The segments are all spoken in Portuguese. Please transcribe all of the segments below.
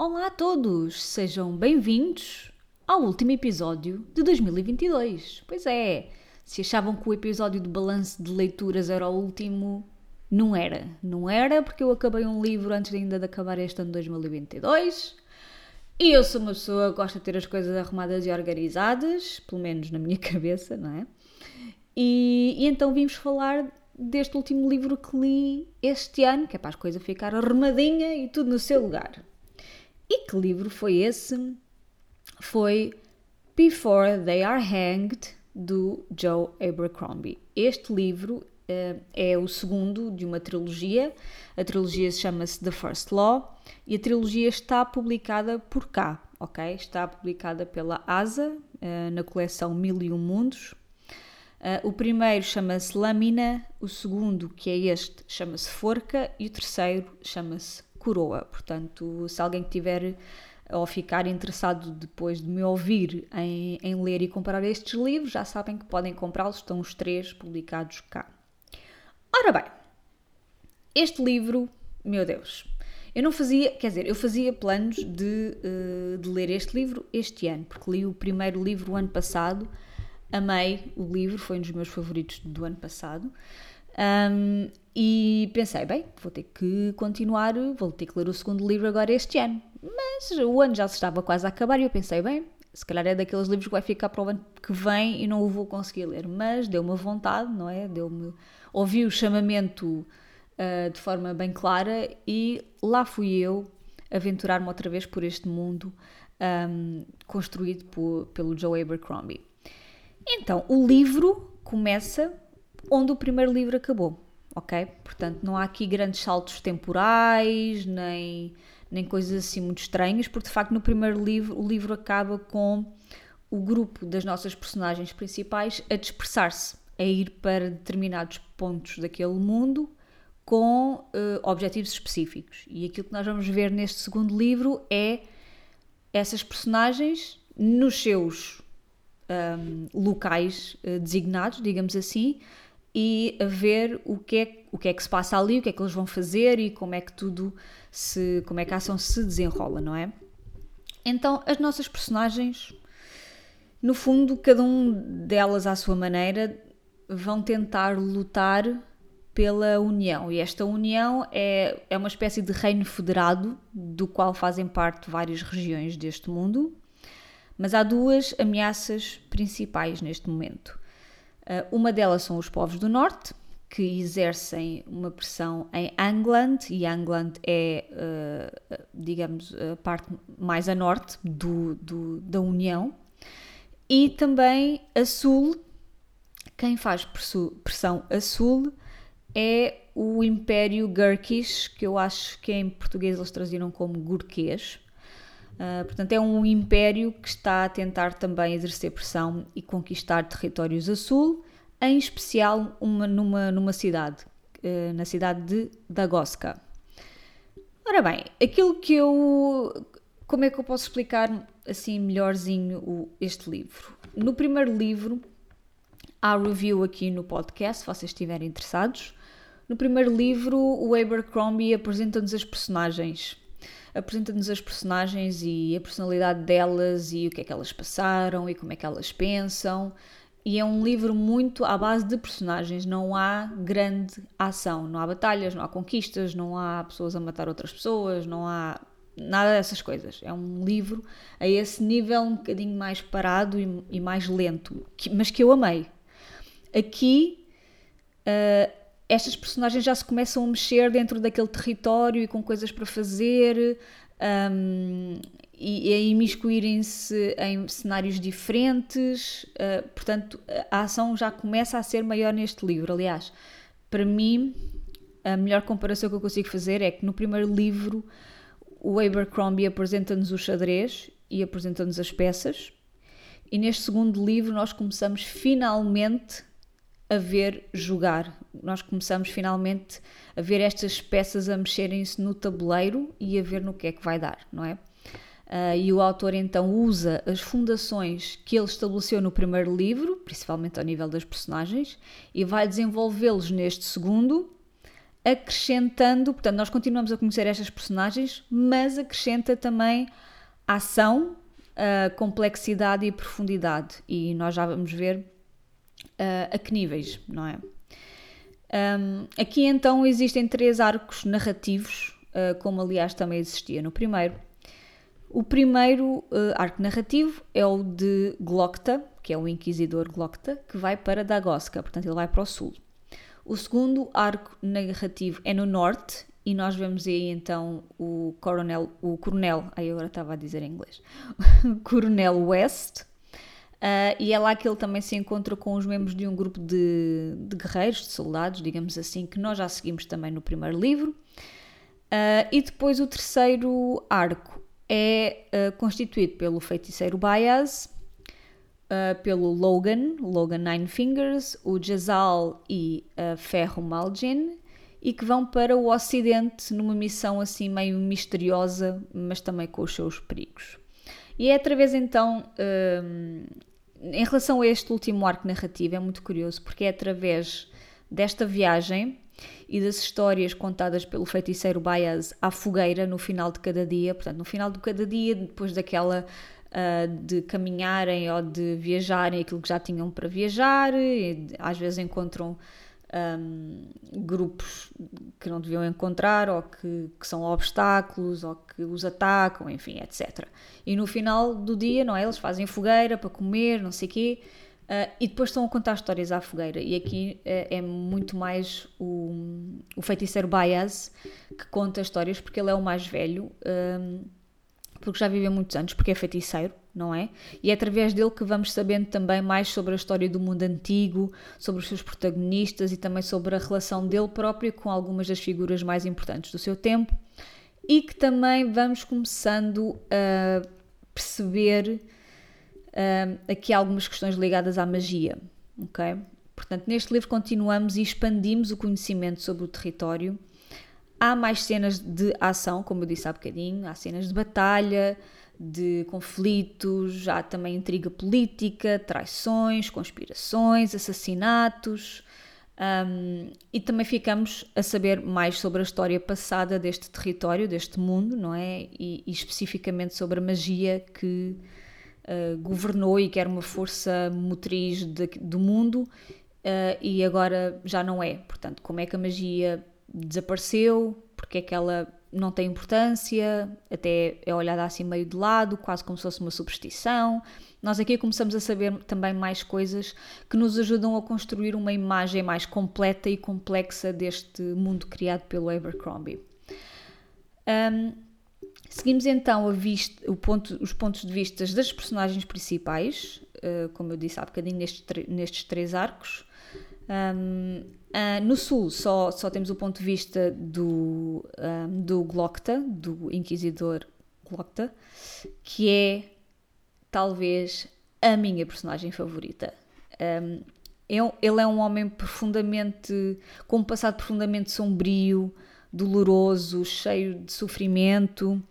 Olá a todos, sejam bem-vindos ao último episódio de 2022. Pois é, se achavam que o episódio de balanço de leituras era o último, não era. Não era porque eu acabei um livro antes ainda de acabar este ano de 2022. E eu sou uma pessoa que gosta de ter as coisas arrumadas e organizadas, pelo menos na minha cabeça, não é? E, e então vimos falar deste último livro que li este ano, que é para as coisas ficar arrumadinha e tudo no seu lugar. E que livro foi esse? Foi Before They Are Hanged, do Joe Abercrombie. Este livro uh, é o segundo de uma trilogia. A trilogia chama-se The First Law e a trilogia está publicada por cá, ok? Está publicada pela ASA uh, na coleção Mil e Um Mundos. Uh, o primeiro chama-se Lâmina, o segundo, que é este, chama-se Forca e o terceiro chama-se Coroa. Portanto, se alguém tiver ou ficar interessado depois de me ouvir em, em ler e comprar estes livros, já sabem que podem comprá-los, estão os três publicados cá. Ora bem, este livro, meu Deus, eu não fazia, quer dizer, eu fazia planos de, uh, de ler este livro este ano, porque li o primeiro livro o ano passado, amei o livro, foi um dos meus favoritos do ano passado. Um, e pensei, bem, vou ter que continuar, vou ter que ler o segundo livro agora este ano. Mas o ano já se estava quase a acabar e eu pensei, bem, se calhar é daqueles livros que vai ficar para o ano que vem e não o vou conseguir ler. Mas deu-me vontade, não é? Deu-me. Ouvi o chamamento uh, de forma bem clara e lá fui eu aventurar-me outra vez por este mundo um, construído por, pelo Joe Abercrombie. Então, o livro começa onde o primeiro livro acabou, ok? Portanto, não há aqui grandes saltos temporais, nem, nem coisas assim muito estranhas, porque de facto no primeiro livro o livro acaba com o grupo das nossas personagens principais a dispersar-se, a ir para determinados pontos daquele mundo com uh, objetivos específicos. E aquilo que nós vamos ver neste segundo livro é essas personagens nos seus um, locais uh, designados, digamos assim, e a ver o que, é, o que é que se passa ali, o que é que eles vão fazer e como é que tudo se. como é que a ação se desenrola, não é? Então, as nossas personagens, no fundo, cada um delas à sua maneira, vão tentar lutar pela união. E esta união é, é uma espécie de reino federado, do qual fazem parte várias regiões deste mundo. Mas há duas ameaças principais neste momento. Uh, uma delas são os povos do Norte, que exercem uma pressão em Angland, e Angland é, uh, digamos, a parte mais a norte do, do, da União, e também a Sul. Quem faz pressão a Sul é o Império Gurkish, que eu acho que em português eles traziram como Gurquês. Uh, portanto, é um império que está a tentar também exercer pressão e conquistar territórios a sul, em especial uma, numa, numa cidade, uh, na cidade de Dagoska. Ora bem, aquilo que eu. Como é que eu posso explicar assim melhorzinho o, este livro? No primeiro livro, há review aqui no podcast, se vocês estiverem interessados. No primeiro livro, o Abercrombie apresenta-nos as personagens apresenta-nos as personagens e a personalidade delas e o que é que elas passaram e como é que elas pensam. E é um livro muito à base de personagens, não há grande ação, não há batalhas, não há conquistas, não há pessoas a matar outras pessoas, não há nada dessas coisas. É um livro a esse nível um bocadinho mais parado e, e mais lento, que, mas que eu amei. Aqui uh, estas personagens já se começam a mexer dentro daquele território e com coisas para fazer um, e, e a imiscuírem-se em cenários diferentes. Uh, portanto, a ação já começa a ser maior neste livro. Aliás, para mim, a melhor comparação que eu consigo fazer é que no primeiro livro o Abercrombie apresenta-nos o xadrez e apresenta-nos as peças. E neste segundo livro nós começamos finalmente a ver jogar. Nós começamos finalmente a ver estas peças a mexerem-se no tabuleiro e a ver no que é que vai dar, não é? Uh, e o autor então usa as fundações que ele estabeleceu no primeiro livro, principalmente ao nível das personagens, e vai desenvolvê-los neste segundo, acrescentando, portanto, nós continuamos a conhecer estas personagens, mas acrescenta também ação, uh, complexidade e profundidade. E nós já vamos ver uh, a que níveis, não é? Um, aqui então existem três arcos narrativos, uh, como aliás também existia no primeiro. O primeiro uh, arco narrativo é o de Glocta, que é o Inquisidor Glocta, que vai para Dagoska, portanto ele vai para o sul. O segundo arco narrativo é no norte e nós vemos aí então o coronel, o coronel, aí agora estava a dizer em inglês, coronel West, Uh, e é lá que ele também se encontra com os membros de um grupo de, de guerreiros, de soldados, digamos assim, que nós já seguimos também no primeiro livro. Uh, e depois o terceiro arco é uh, constituído pelo feiticeiro Baez, pelo Logan, Logan Nine Fingers, o Jazal e Ferro Malgin, e que vão para o Ocidente numa missão assim meio misteriosa, mas também com os seus perigos. E é através então em relação a este último arco narrativo, é muito curioso porque é através desta viagem e das histórias contadas pelo feiticeiro Baez à fogueira no final de cada dia, portanto, no final de cada dia, depois daquela uh, de caminharem ou de viajarem aquilo que já tinham para viajar, às vezes encontram um, grupos que não deviam encontrar ou que, que, são obstáculos ou que os atacam, enfim, etc. E no final do dia, não é? Eles fazem fogueira para comer, não sei o quê, uh, e depois estão a contar histórias à fogueira. E aqui uh, é muito mais o, o feiticeiro Baez que conta histórias, porque ele é o mais velho, um, porque já viveu muitos anos, porque é feiticeiro não é? E é através dele que vamos sabendo também mais sobre a história do mundo antigo, sobre os seus protagonistas e também sobre a relação dele próprio com algumas das figuras mais importantes do seu tempo e que também vamos começando a perceber uh, aqui algumas questões ligadas à magia, ok? Portanto, neste livro continuamos e expandimos o conhecimento sobre o território. Há mais cenas de ação, como eu disse há bocadinho, há cenas de batalha, de conflitos, há também intriga política, traições, conspirações, assassinatos. Um, e também ficamos a saber mais sobre a história passada deste território, deste mundo, não é? E, e especificamente sobre a magia que uh, governou e que era uma força motriz de, do mundo uh, e agora já não é. Portanto, como é que a magia desapareceu? Porque é que ela não tem importância, até é olhada assim meio de lado, quase como se fosse uma superstição. Nós aqui começamos a saber também mais coisas que nos ajudam a construir uma imagem mais completa e complexa deste mundo criado pelo Abercrombie. Um, seguimos então vista, ponto, os pontos de vista das personagens principais, uh, como eu disse há bocadinho, nestes, nestes três arcos. Um, uh, no sul só, só temos o ponto de vista do, um, do Glocta, do Inquisidor Glocta, que é talvez a minha personagem favorita. Um, ele é um homem profundamente, com um passado profundamente sombrio, doloroso, cheio de sofrimento,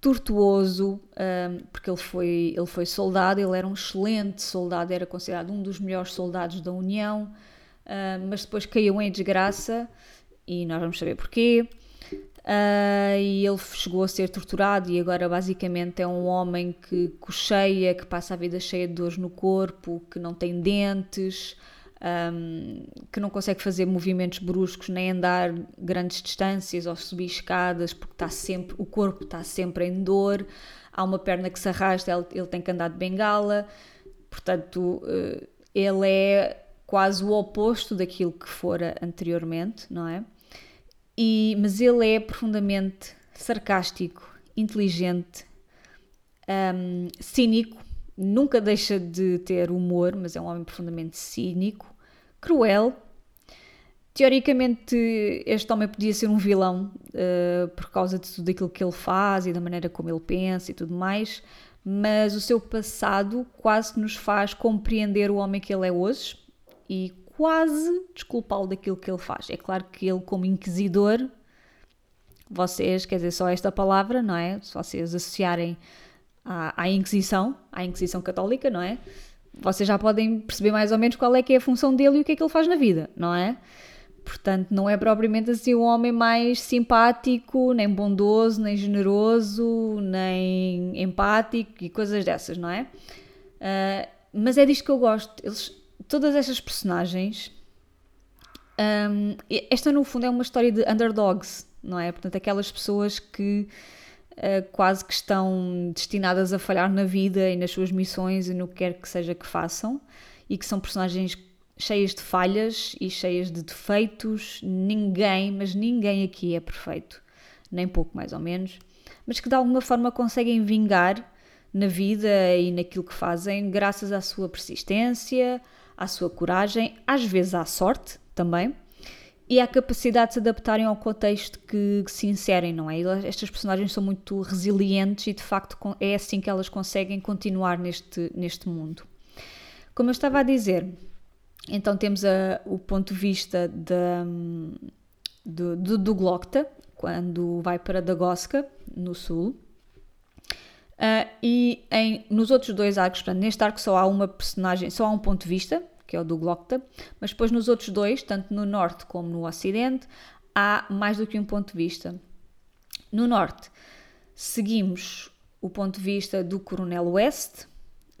tortuoso, um, porque ele foi, ele foi soldado, ele era um excelente soldado, era considerado um dos melhores soldados da União uh, mas depois caiu em desgraça e nós vamos saber porquê. Uh, e ele chegou a ser torturado e agora basicamente é um homem que cocheia, que passa a vida cheia de dores no corpo, que não tem dentes, um, que não consegue fazer movimentos bruscos nem andar grandes distâncias ou subir escadas porque está sempre, o corpo está sempre em dor, há uma perna que se arrasta, ele, ele tem que andar de bengala, portanto uh, ele é quase o oposto daquilo que fora anteriormente, não é? E, mas ele é profundamente sarcástico, inteligente, um, cínico, nunca deixa de ter humor, mas é um homem profundamente cínico, cruel. Teoricamente, este homem podia ser um vilão uh, por causa de tudo aquilo que ele faz e da maneira como ele pensa e tudo mais, mas o seu passado quase nos faz compreender o homem que ele é hoje e quase desculpá-lo daquilo que ele faz. É claro que ele, como inquisidor, vocês, quer dizer, só esta palavra, não é? Se vocês associarem à, à Inquisição, à Inquisição Católica, não é? Vocês já podem perceber mais ou menos qual é que é a função dele e o que é que ele faz na vida, não é? portanto, não é propriamente assim um homem mais simpático, nem bondoso, nem generoso, nem empático e coisas dessas, não é? Uh, mas é disto que eu gosto. Eles, todas estas personagens. Um, esta, no fundo, é uma história de underdogs, não é? Portanto, aquelas pessoas que uh, quase que estão destinadas a falhar na vida e nas suas missões e no que quer que seja que façam, e que são personagens cheias de falhas e cheias de defeitos. Ninguém, mas ninguém aqui é perfeito, nem pouco mais ou menos, mas que de alguma forma conseguem vingar na vida e naquilo que fazem, graças à sua persistência, à sua coragem, às vezes à sorte também, e à capacidade de se adaptarem ao contexto que, que se inserem, não é? Estas personagens são muito resilientes e de facto é assim que elas conseguem continuar neste, neste mundo. Como eu estava a dizer, então temos a, o ponto de vista de, do, do, do Glocta, quando vai para Dagoska, no sul. Uh, e em, nos outros dois arcos, portanto, neste arco só há uma personagem, só há um ponto de vista, que é o do Glocta, mas depois nos outros dois, tanto no norte como no ocidente, há mais do que um ponto de vista. No norte, seguimos o ponto de vista do Coronel West,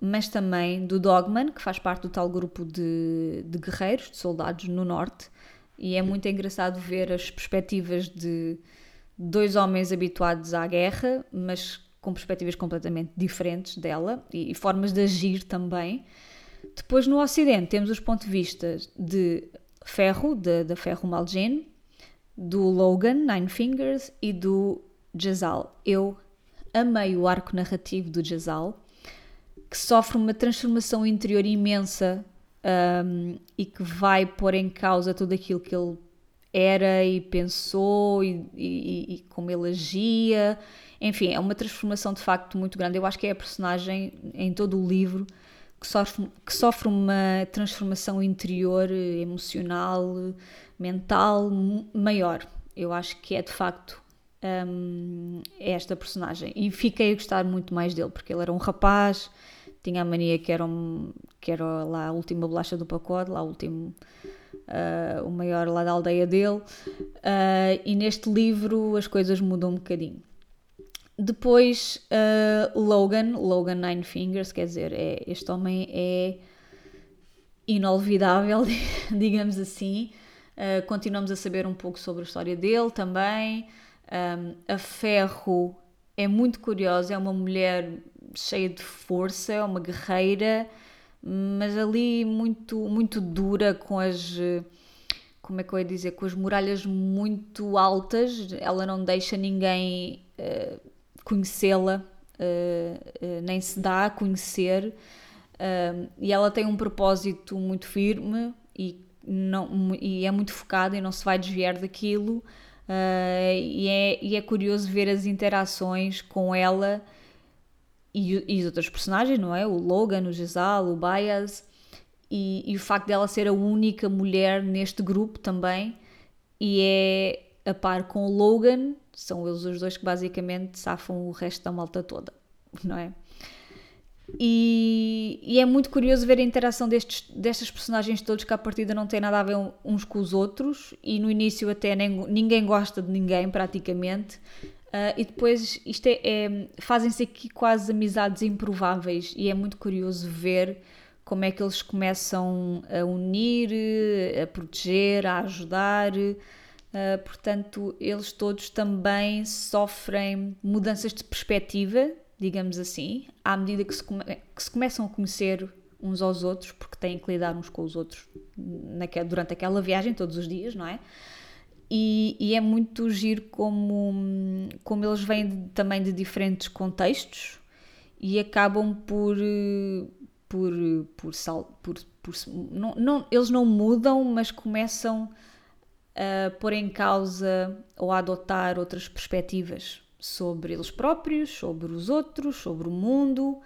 mas também do Dogman, que faz parte do tal grupo de, de guerreiros, de soldados no norte, e é muito engraçado ver as perspectivas de dois homens habituados à guerra, mas com perspectivas completamente diferentes dela e, e formas de agir também. Depois, no Ocidente, temos os pontos de vista de Ferro, da Ferro Malgene, do Logan, Nine Fingers, e do Jazal. Eu amei o arco narrativo do Jazal que sofre uma transformação interior imensa um, e que vai pôr em causa tudo aquilo que ele era e pensou e, e, e, como ele agia. Enfim, é uma transformação de facto muito grande. Eu acho que é a personagem em todo o livro que sofre, que sofre uma transformação interior, emocional, mental maior. Eu acho que é de facto um, esta personagem. E fiquei a gostar muito mais dele, porque ele era um rapaz tinha a mania que era, um, que era lá a última bolacha do pacote, lá o último, uh, o maior lá da aldeia dele, uh, e neste livro as coisas mudam um bocadinho. Depois, uh, Logan, Logan Nine Fingers, quer dizer, é, este homem é inolvidável, digamos assim. Uh, continuamos a saber um pouco sobre a história dele também. Um, a Ferro é muito curiosa, é uma mulher cheia de força, é uma guerreira, mas ali muito, muito dura, com as. Como é que eu ia dizer? Com as muralhas muito altas, ela não deixa ninguém uh, conhecê-la, uh, nem se dá a conhecer, e ela tem um propósito muito firme e, não, e é muito focada e não se vai desviar daquilo. e, é, e é curioso ver as interações com ela e, e os outros personagens, não é? O Logan, o Gisal, o Baez e, e, o facto dela ser a única mulher neste grupo também e é a par com o Logan, são eles os dois que basicamente safam o resto da malta toda, não é? E, e, é muito curioso ver a interação destes, destas personagens todos que à partida não têm nada a ver uns com os outros e no início até nem, ninguém gosta de ninguém praticamente Uh, e depois isto é, é fazem-se aqui quase amizades improváveis e é muito curioso ver como é que eles começam a unir, a proteger, a ajudar. Uh, portanto, eles todos também sofrem mudanças de perspectiva, digamos assim, à medida que se, come que se começam a conhecer uns aos outros, porque têm que lidar uns com os outros naquela, durante aquela viagem, todos os dias, não é? E, e, é muito giro como, como eles vêm de, também de diferentes contextos e acabam por por por, sal, por, por não, não, eles não mudam mas começam a pôr em causa ou a adotar outras perspectivas sobre eles próprios, sobre os outros, sobre o mundo.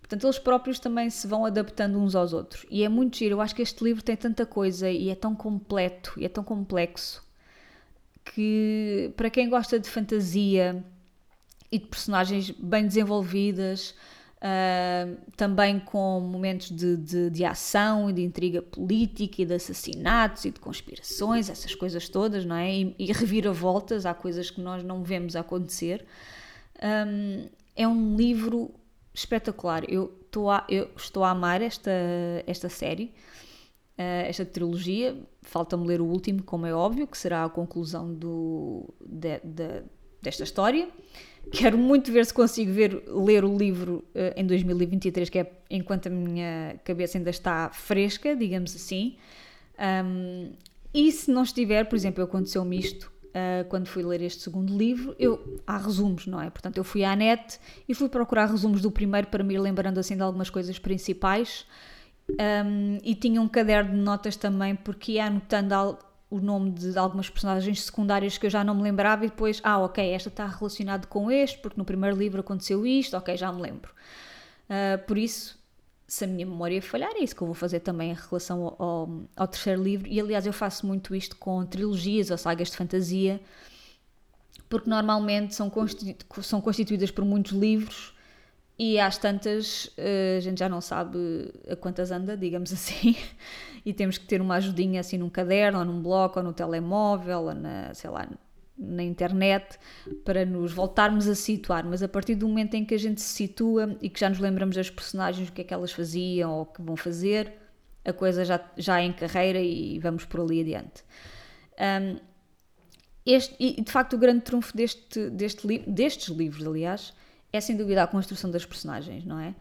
Portanto, eles próprios também se vão adaptando uns aos outros. E é muito giro. Eu acho que este livro tem tanta coisa e é tão completo e é tão complexo que para quem gosta de fantasia e de personagens bem desenvolvidas, Uh, também com momentos de, de, de, ação e de intriga política e de assassinatos e de conspirações, essas coisas todas, não é? E, e reviravoltas, há coisas que nós não vemos acontecer. Um, é um livro espetacular. Eu, a, eu estou a amar esta, esta série, uh, esta trilogia. Falta-me ler o último, como é óbvio, que será a conclusão do, de, desta história. Quero muito ver se consigo ver, ler o livro uh, em 2023, que é enquanto a minha cabeça ainda está fresca, digamos assim. Um, e se não estiver, por exemplo, aconteceu-me isto uh, quando fui ler este segundo livro, eu, há resumos, não é? Portanto, eu fui à net e fui procurar resumos do primeiro para me ir lembrando assim de algumas coisas principais. Um, e tinha um caderno de notas também, porque ia anotando o nome de algumas personagens secundárias que eu já não me lembrava e depois, ah, ok, esta está relacionada com este, porque no primeiro livro aconteceu isto, ok, já me lembro. Uh, por isso, se a minha memória falhar, é isso que eu vou fazer também em relação ao, ao, ao, terceiro livro. E aliás, eu faço muito isto com trilogias ou sagas de fantasia, porque normalmente são, constitu são constituídas por muitos livros e às tantas eh, a gente já não sabe a quantas anda, digamos assim, e temos que ter uma ajudinha assim num caderno, ou num bloco, ou no telemóvel, ou na, sei lá, na internet, para nos voltarmos a situar. Mas a partir do momento em que a gente se situa e que já nos lembramos das personagens, o que é que elas faziam ou o que vão fazer, a coisa já, já é em carreira e vamos por ali adiante. Um, este, e de facto o grande trunfo deste, deste destes livros, aliás, é sem dúvida a construção das personagens, não é?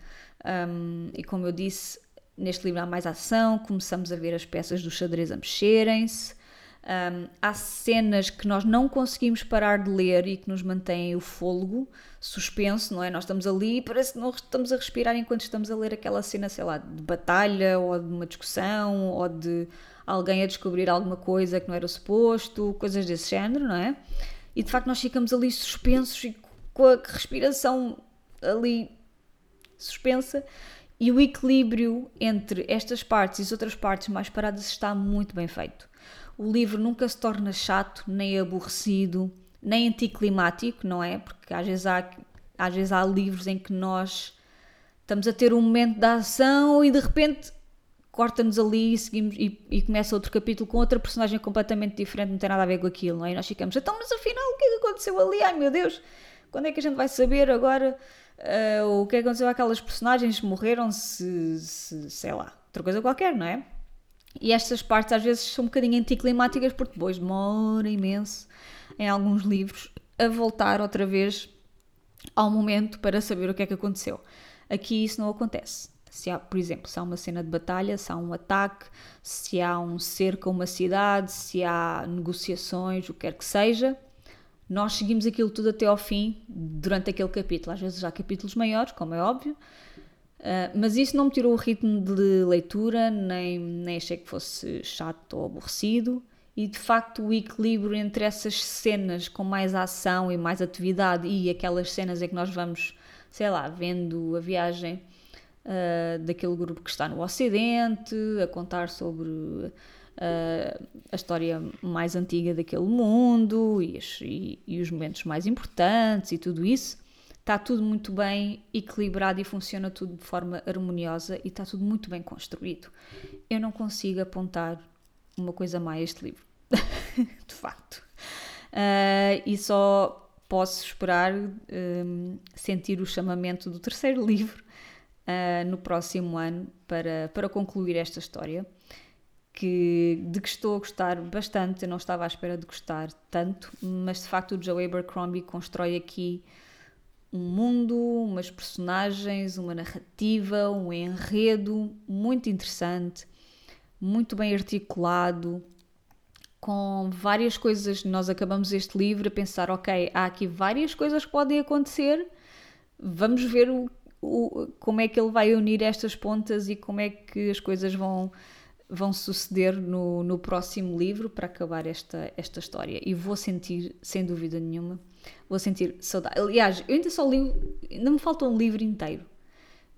Um, e como eu disse, neste livro há mais ação, começamos a ver as peças do xadrez a mexerem-se. Um, há cenas que nós não conseguimos parar de ler e que nos mantêm o fôlego suspenso, não é? Nós estamos ali e parece que não estamos a respirar enquanto estamos a ler aquela cena, sei lá, de batalha ou de uma discussão ou de alguém a descobrir alguma coisa que não era suposto, coisas desse género, não é? E de facto nós ficamos ali suspensos e com a respiração ali suspensa e o equilíbrio entre estas partes e as outras partes mais paradas está muito bem feito. O livro nunca se torna chato, nem aborrecido, nem anticlimático, não é? Porque às vezes há, às vezes há livros em que nós estamos a ter um momento de ação e de repente corta-nos ali e, seguimos, e, e, começa outro capítulo com outra personagem completamente diferente, não tem nada a ver com aquilo, não é? E nós ficamos, então, mas afinal, o que é que aconteceu ali? Ai meu Deus! Quando é que a gente vai saber agora uh, o que aconteceu àquelas personagens? Morreram se, se, sei lá, outra coisa qualquer, não é? E estas partes às vezes são um bocadinho anticlimáticas porque depois demora imenso em alguns livros a voltar outra vez ao momento para saber o que é que aconteceu. Aqui isso não acontece. Se há, por exemplo, se há uma cena de batalha, se há um ataque, se há um cerco a uma cidade, se há negociações, o que quer que seja, nós seguimos aquilo tudo até ao fim durante aquele capítulo. Às vezes há capítulos maiores, como é óbvio, uh, mas isso não me tirou o ritmo de leitura, nem, nem achei que fosse chato ou aborrecido. E de facto, o equilíbrio entre essas cenas com mais ação e mais atividade e aquelas cenas em que nós vamos, sei lá, vendo a viagem uh, daquele grupo que está no Ocidente, a contar sobre uh, a história mais antiga daquele mundo e, as, e, e os momentos mais importantes e tudo isso. Está tudo muito bem equilibrado e funciona tudo de forma harmoniosa e está tudo muito bem construído. Eu não consigo apontar uma coisa mais a este livro, de facto. Uh, e só posso esperar um, sentir o chamamento do terceiro livro uh, no próximo ano para, para concluir esta história que, de que estou a gostar bastante. Eu não estava à espera de gostar tanto, mas de facto o Joe Abercrombie constrói aqui um mundo, umas personagens, uma narrativa, um enredo muito interessante, muito bem articulado, com várias coisas. Nós acabamos este livro a pensar: ok, há aqui várias coisas que podem acontecer, vamos ver o, o, como é que ele vai unir estas pontas e como é que as coisas vão vão suceder no, no próximo livro para acabar esta, esta história. E vou sentir, sem dúvida nenhuma, vou sentir saudade. Aliás, eu ainda só li, ainda me falta um livro inteiro.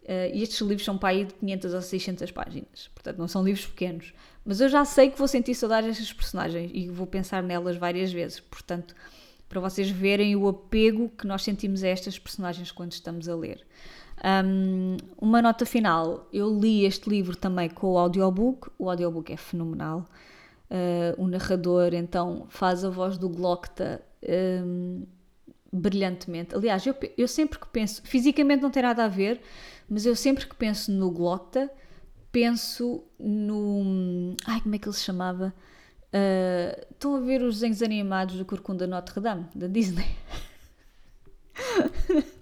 Uh, e estes livros são para aí de 500 ou 600 páginas, portanto não são livros pequenos. Mas eu já sei que vou sentir saudade destas personagens e vou pensar nelas várias vezes, portanto para vocês verem o apego que nós sentimos a estas personagens quando estamos a ler. Um, uma nota final: eu li este livro também com o audiobook, o audiobook é fenomenal. Uh, o narrador então faz a voz do Glocta um, brilhantemente. Aliás, eu, eu sempre que penso, fisicamente não tem nada a ver, mas eu sempre que penso no Glocta, penso no. Ai, como é que ele se chamava? Uh, estão a ver os desenhos animados do Corcunda Notre Dame, da Disney?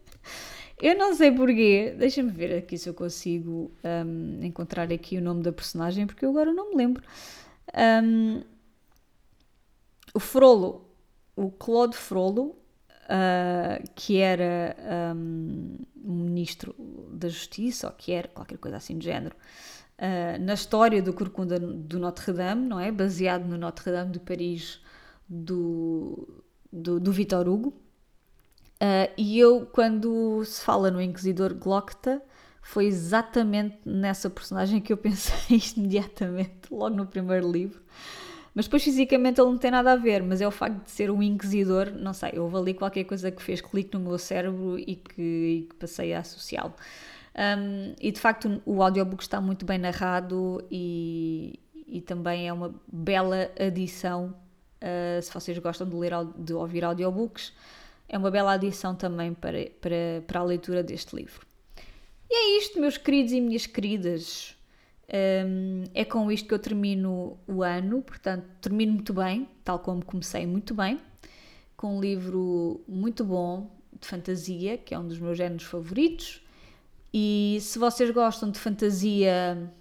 eu não sei porquê, deixa-me ver aqui se eu consigo um, encontrar aqui o nome da personagem, porque eu agora não me lembro. Um, o Frollo, o Claude Frollo, uh, que era um, ministro da Justiça, ou que era qualquer coisa assim do género, uh, na história do Corcunda do Notre-Dame, não é? Baseado no Notre-Dame de Paris do, do, do Victor Hugo. Uh, e eu, quando se fala no Inquisidor Glocta, foi exatamente nessa personagem que eu pensei imediatamente, logo no primeiro livro. Mas depois fisicamente ele não tem nada a ver, mas é o facto de ser um inquisidor, não sei, houve ali qualquer coisa que fez clique no meu cérebro e que, e que passei a associá-lo. Um, e de facto o audiobook está muito bem narrado e, e também é uma bela adição uh, se vocês gostam de, ler, de ouvir audiobooks, é uma bela adição também para, para, para a leitura deste livro. E é isto, meus queridos e minhas queridas. Um, é com isto que eu termino o ano, portanto, termino muito bem, tal como comecei muito bem, com um livro muito bom de fantasia, que é um dos meus géneros favoritos. E se vocês gostam de fantasia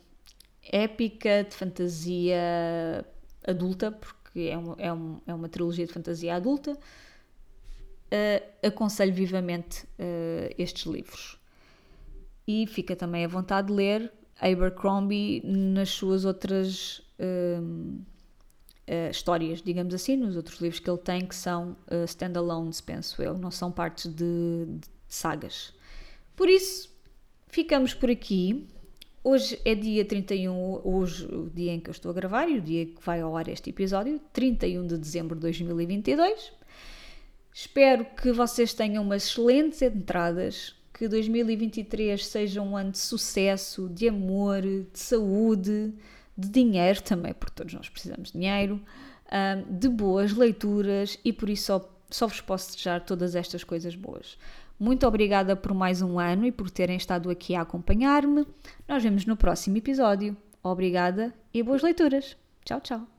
épica, de fantasia adulta, porque é uma, é, um, é uma trilogia de fantasia adulta, uh, aconselho vivamente uh, estes livros. E fica também à vontade de ler Abercrombie nas suas outras uh, histórias, digamos assim, nos outros livros que ele tem, que são uh, standalones, penso eu, não são partes de, de sagas. Por isso, ficamos por aqui. Hoje é dia 31, hoje o dia em que eu estou a gravar e o dia que vai ao ar este episódio, 31 de dezembro de 2022. Espero que vocês tenham umas excelentes entradas, que 2023 seja um ano de sucesso, de amor, de saúde, de dinheiro também, porque todos nós precisamos de dinheiro, de boas leituras e por isso só, só vos posso desejar todas estas coisas boas. Muito obrigada por mais um ano e por terem estado aqui a acompanhar-me. Nós vemos no próximo episódio. Obrigada e boas leituras. Tchau, tchau.